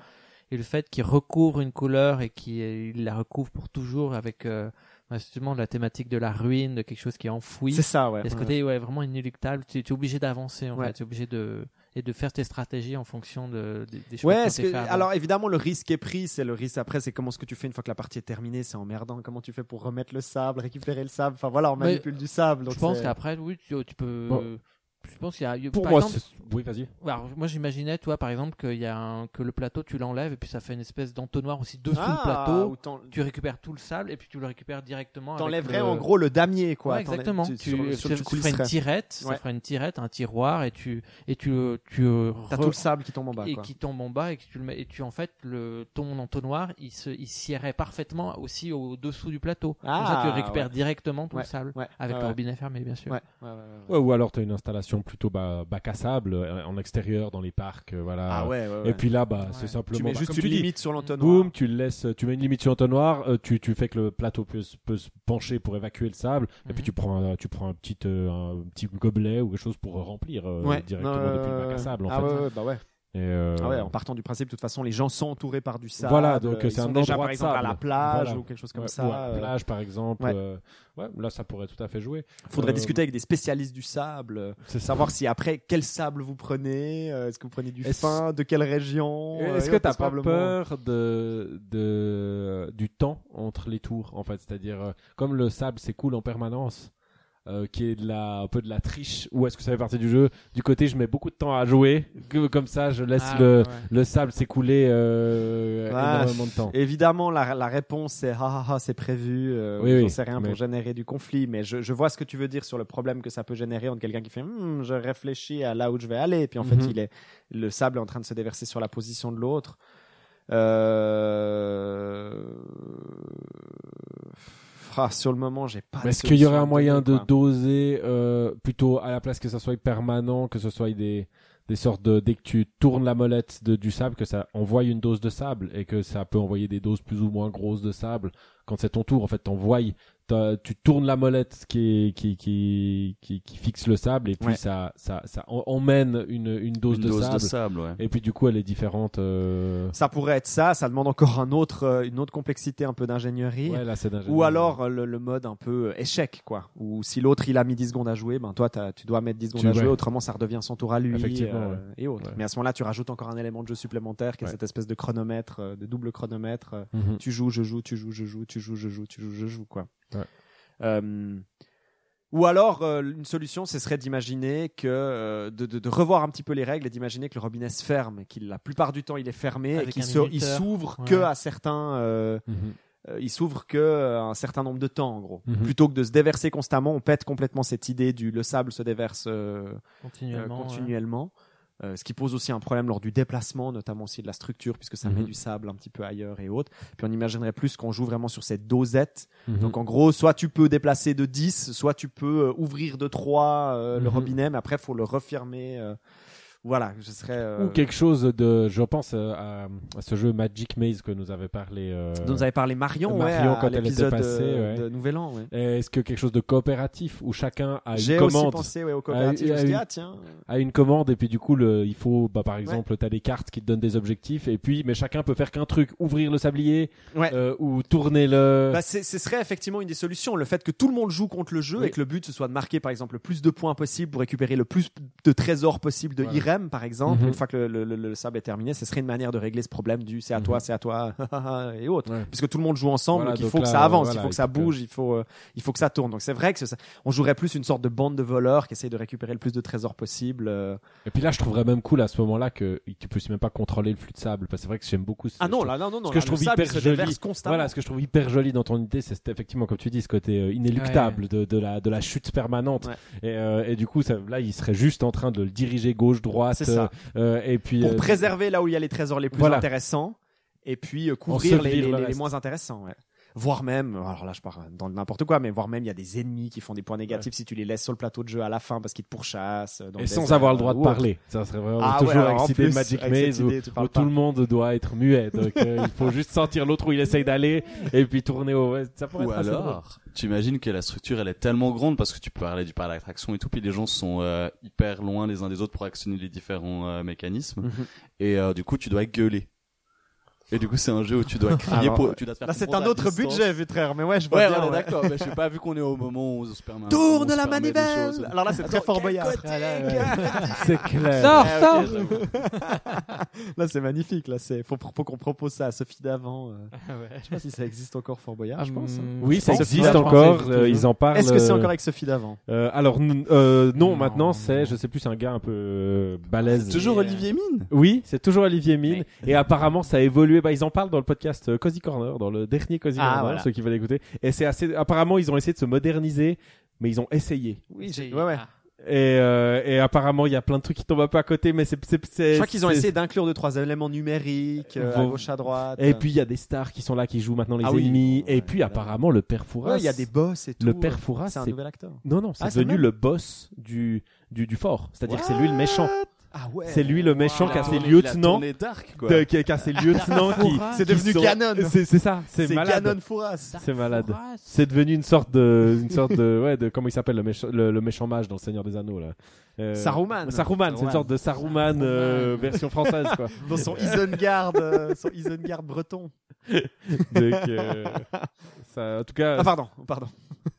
Et le fait qu'il recouvre une couleur et qu'il la recouvre pour toujours avec euh, ben, justement la thématique de la ruine, de quelque chose qui est enfoui. C'est ça, ouais. A ce ouais. côté ouais, vraiment inéluctable. Tu tu es obligé d'avancer en Ouais. fait. Tu es obligé de et de faire tes stratégies en fonction de, des, des choses Ouais, que- alors évidemment le risque est pris, c'est le risque après, c'est comment ce que tu fais une fois que la partie est terminée, c'est emmerdant. Comment tu fais pour remettre le sable, récupérer le sable, enfin voilà, on Mais manipule du sable. donc je pense qu'après, oui, tu, tu peux. Bon. Je pense qu'il y a. pour par moi exemple, c'est- oui vas-y moi j'imaginais, toi, par exemple, qu'il y a un- que le plateau, tu l'enlèves et puis ça fait une espèce d'entonnoir aussi dessous Ah, le plateau. Tu récupères tout le sable et puis tu le récupères directement. T'enlèverais le- en gros le damier, quoi. Ouais, exactement. tu- Tu, sur- tu, sur- tu tu ferais une tirette, ça Ouais. ferait une tirette, un tiroir et tu et tu tu T'as re- tout le sable qui tombe en bas, et quoi. qui tombe en bas et que tu le mets et tu en fait le ton entonnoir il se il scierait parfaitement aussi au dessous du plateau. Comme ça tu Ah, récupères ouais. directement tout Ouais, le sable ouais, avec ouais, le robinet fermé bien sûr. Ouais, ou alors tu as une installation plutôt bah, bac à sable euh, en extérieur dans les parcs euh, voilà Ah ouais, ouais, ouais. et puis là bah c'est simplement tu mets bah, juste une tu dis, limite sur l'entonnoir. Boum, tu le laisses, tu mets une limite sur l'entonnoir, euh, tu, tu fais que le plateau peut, se- peut se pencher pour évacuer le sable, et puis Mhm. tu prends, un, tu prends un petit, euh, un petit gobelet ou quelque chose pour remplir euh, Ouais. directement depuis le bac à sable en ah fait. ouais, ouais, bah ouais. Et, euh, Ah ouais, en partant du principe, de toute façon, les gens sont entourés par du sable. Voilà, donc, ils c'est un déjà, par exemple, à la plage Voilà. ou quelque chose comme ouais, ça. ou à la euh, plage par exemple. ouais. euh, là ça pourrait tout à fait jouer. Faudrait Euh, discuter avec des spécialistes du sable, euh, C'est savoir si après quel sable vous prenez, euh, est-ce que vous prenez du fin, de quelle région. euh, Est-ce que t'as pas probablement- peur de, de, du temps entre les tours en fait? C'est-à-dire, euh, comme le sable s'écoule en permanence, euh, qui est de la, un peu de la triche, ou est-ce que ça fait partie du jeu? Du côté, je mets beaucoup de temps à jouer, que, comme ça, je laisse Ah, le, ouais, le sable s'écouler euh, Ah, énormément de temps. Évidemment, la, la réponse c'est ah, ah, ah, c'est prévu. Euh, Oui, j'en oui, sais rien mais- pour générer du conflit, mais je, je vois ce que tu veux dire sur le problème que ça peut générer entre quelqu'un qui fait Hmm, je réfléchis à là où je vais aller, et puis en fait Mhm. il est le sable est en train de se déverser sur la position de l'autre. Euh... Ah, sur le moment, j'ai pas. Est-ce qu'il y aurait un moyen de doser euh, plutôt à la place que ça soit permanent, que ce soit des, des sortes de dès que tu tournes la molette de, du sable, que ça envoie une dose de sable et que ça peut envoyer des doses plus ou moins grosses de sable quand c'est ton tour. En fait, t'envoies, tu tournes la molette qui, est- qui, qui, qui, qui fixe le sable et puis Ouais. ça, ça, ça emmène une, une dose, Une de, dose sable. de sable, ouais. Et puis du coup, elle est différente. euh, Ça pourrait être ça. Ça demande encore un autre, euh, une autre complexité, un peu d'ingénierie. Ouais, là, c'est d'ingénierie. Ou alors euh, le, le mode un peu euh, échec, quoi. Ou si l'autre il a mis 10 secondes à jouer, ben toi tu dois mettre 10 secondes Tu- à jouer, autrement ça redevient son tour à lui Effectivement, euh, ouais. et autres. Ouais. Mais à ce moment-là, tu rajoutes encore un élément de jeu supplémentaire qui est Ouais. cette espèce de chronomètre, de double chronomètre. Mhm. Tu joues, je joue, tu joues, je joue, tu joues, je joue, tu joues, je joue, quoi. Ouais. Euh, ou alors, euh, une solution, ce serait d'imaginer que, euh, de, de- de revoir un petit peu les règles et d'imaginer que le robinet se ferme, et qu'il la plupart du temps il est fermé et qu'il s'ouvre Ouais. que à certains, euh, Mhm. il s'ouvre que un certain nombre de temps en gros. Mhm. Plutôt que de se déverser constamment, on pète complètement cette idée du le sable se déverse euh, euh, Continuellement. ouais. Euh, ce qui pose aussi un problème lors du déplacement, notamment aussi de la structure, puisque ça met Mhm. du sable un petit peu ailleurs et autres. Puis on imaginerait plus qu'on joue vraiment sur cette dosette. Mhm. Donc en gros, soit tu peux déplacer de 10, soit tu peux euh, ouvrir de 3 euh, le Mhm. robinet, mais après il faut le refermer. euh. Voilà, ce serait... euh, Ou quelque chose de, je pense euh, à, à ce jeu Magic Maze que nous avait parlé. euh, dont nous avait parlé Marion, Marion, ouais, à quand elle était l'épisode passée, euh, ouais. de Nouvel An. Ouais. Est-ce que quelque chose de coopératif où chacun a une J'ai commande, pensé ouais, au coopératif. Je suis dit, ah, tiens... a une commande et puis du coup le, il faut, bah, par exemple, tu as des cartes qui te donnent des objectifs et puis mais chacun peut faire qu'un truc, ouvrir le sablier Ouais. euh, ou tourner le. Bah, ce serait effectivement une des solutions. Le fait que tout le monde joue contre le jeu Oui. et que le but ce soit de marquer par exemple le plus de points possible pour récupérer le plus de trésors possible de Voilà. Irem. Problème, par exemple, Mhm. une fois que le, le- le- le sable est terminé, ce serait une manière de régler ce problème du c'est à Mhm. toi, c'est à toi et autres. Ouais. Puisque tout le monde joue ensemble, Voilà, donc il faut que ça avance, voilà, il faut que ça bouge, il faut, euh, il faut que ça tourne. Donc c'est vrai que ça- on jouerait plus une sorte de bande de voleurs qui essayent de récupérer le plus de trésors possible. euh. Et puis là, je trouverais même cool à ce moment-là que tu aussi même pas contrôler le flux de sable. Parce que c'est vrai que j'aime beaucoup. ce- Ah non, trouve- là, non, non, non. ce que là, je trouve hyper joli. Voilà, ce que je trouve hyper joli dans ton idée, c'est effectivement, comme tu dis, ce côté euh, inéluctable de, de la, de la chute permanente. Ouais. Et, euh, et du coup, ça, là, il serait juste en train de le diriger gauche-droite. Ça. euh, et puis, Pour euh, préserver là où il y a les trésors les plus Voilà. intéressants et puis euh, couvrir les, moins intéressants. ouais. Voire même, alors là je pars dans n'importe quoi, mais voire même il y a des ennemis qui font des points négatifs si tu les laisses sur le plateau de jeu à la fin parce qu'ils te pourchassent. euh, dans et sans désert, avoir le droit de parler. Ça serait vraiment Ah toujours ouais, avec cette idée Magic Maze où, tout pas. le monde doit être muet. Donc, euh, il faut juste sentir l'autre où il essaye d'aller et puis tourner au. Ça pourrait Ou être alors, tu imagines que la structure elle est tellement grande parce que tu parlais du parc d'attraction et tout, puis les gens sont euh, hyper loin les uns des autres pour actionner les différents euh, mécanismes, Mhm. et euh, du coup tu dois gueuler. Et du coup c'est un jeu où tu dois crier Alors, pour, tu dois te faire Là c'est un autre budget, Vutraire, mais ouais, je vois Ouais, bien. on est ouais. d'accord, mais je sais pas vu qu'on est au moment où on se permet. un- Tourne la manivelle. Alors là c'est très Fort Boyard. Ah, ouais. C'est clair. Sors, Ah, sors ok, j'avoue. Là c'est magnifique, là c'est faut, faut qu'on propose ça à Sophie d'avant. euh. Je sais pas si ça existe encore Fort Boyard, je pense. Hum, Oui, ça existe encore. euh, ils en parlent. Est-ce que c'est euh, encore avec Sophie d'avant euh, alors euh, non, Non. maintenant c'est, je sais plus, c'est un gars un peu balèze. Toujours Olivier Mine. Oui, c'est toujours Olivier Mine. Et apparemment, ça a évolué. Bah, ils en parlent dans le podcast euh, Cozy Corner, dans le dernier Cozy Ah, Corner, voilà. ceux qui veulent écouter. Et c'est assez. Apparemment, ils ont essayé de se moderniser, mais ils ont essayé. Oui, j'ai- ouais, ouais. Ah. Et, euh, et apparemment, il y a plein de trucs qui tombent un peu à côté, mais c'est. Je crois qu'ils ont essayé d'inclure deux trois éléments numériques euh, à Vos- gauche à droite. Et puis il y a des stars qui sont là, qui jouent maintenant les Ah oui. ennemis. Ouais, et puis apparemment, le père Fouras. Ouais, il y a des boss et tout. Le père Fouras, c'est un nouvel acteur. Non, non, c'est Ah, devenu le boss du, du, du fort. C'est-à-dire que c'est lui le méchant. Ah ouais. C'est lui le méchant Il qui a ses lieutenants. tourné Dark, quoi. de- qui, qui a ses lieutenants qui. C'est qui devenu sont- canon. C'est ça, c'est C'est malade. Canon Fouras. C'est malade. C'est devenu une sorte de, une sorte de, ouais, de comment il s'appelle le méchant, le, le méchant mage dans le Seigneur des Anneaux là. Euh, Saruman. Saruman, c'est une sorte de Saruman euh, version française quoi. Dans son Isengard, euh, son Isengard breton. Donc, euh, ça, en tout cas, Ah pardon, pardon.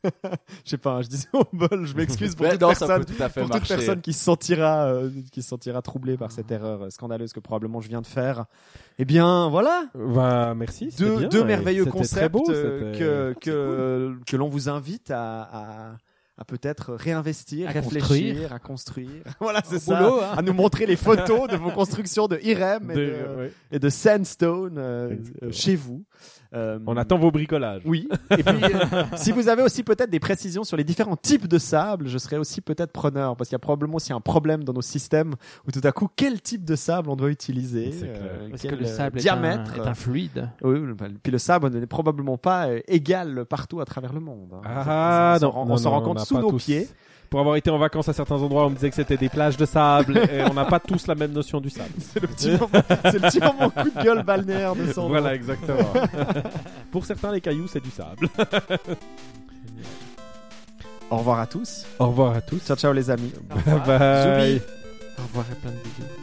Je sais pas, hein, je disais au bol, je m'excuse pour Ouais, toute personne. tout à fait Pour toute personne qui se sentira, euh, qui se sentira troublée par cette erreur scandaleuse que probablement je viens de faire. Eh bien, voilà. bah, merci. Deux, bien, deux ouais. merveilleux concepts beau, euh, que, que, que l'on vous invite à, à, à peut-être réinvestir, À réfléchir, construire. à construire. voilà, c'est ça. boulot, hein. À nous montrer les photos de vos constructions de Irem et De- de, ouais. et de Sandstone euh, chez vous. Euh, On attend vos bricolages. Oui. Et puis, euh, si vous avez aussi peut-être des précisions sur les différents types de sable, je serais aussi peut-être preneur parce qu'il y a probablement aussi un problème dans nos systèmes où tout à coup, quel type de sable on doit utiliser euh, quel, que le sable est diamètre. un, est un fluide. Oui, oui, bah, puis le sable n'est probablement pas égal partout à travers le monde. hein. Ah, on s'en rend- non, on s'en non, rend compte sous pas nos tous. pieds. Pour avoir été en vacances à certains endroits, on me disait que c'était des plages de sable et on n'a pas tous la même notion du sable. C'est le petit moment, c'est le petit moment coup de gueule balnéaire de Sandro. Voilà, exactement. Pour certains, les cailloux, c'est du sable. Au revoir à tous. Au revoir à tous. Ciao, ciao les amis. Bye bye. Zoubi. Au revoir et plein de bisous.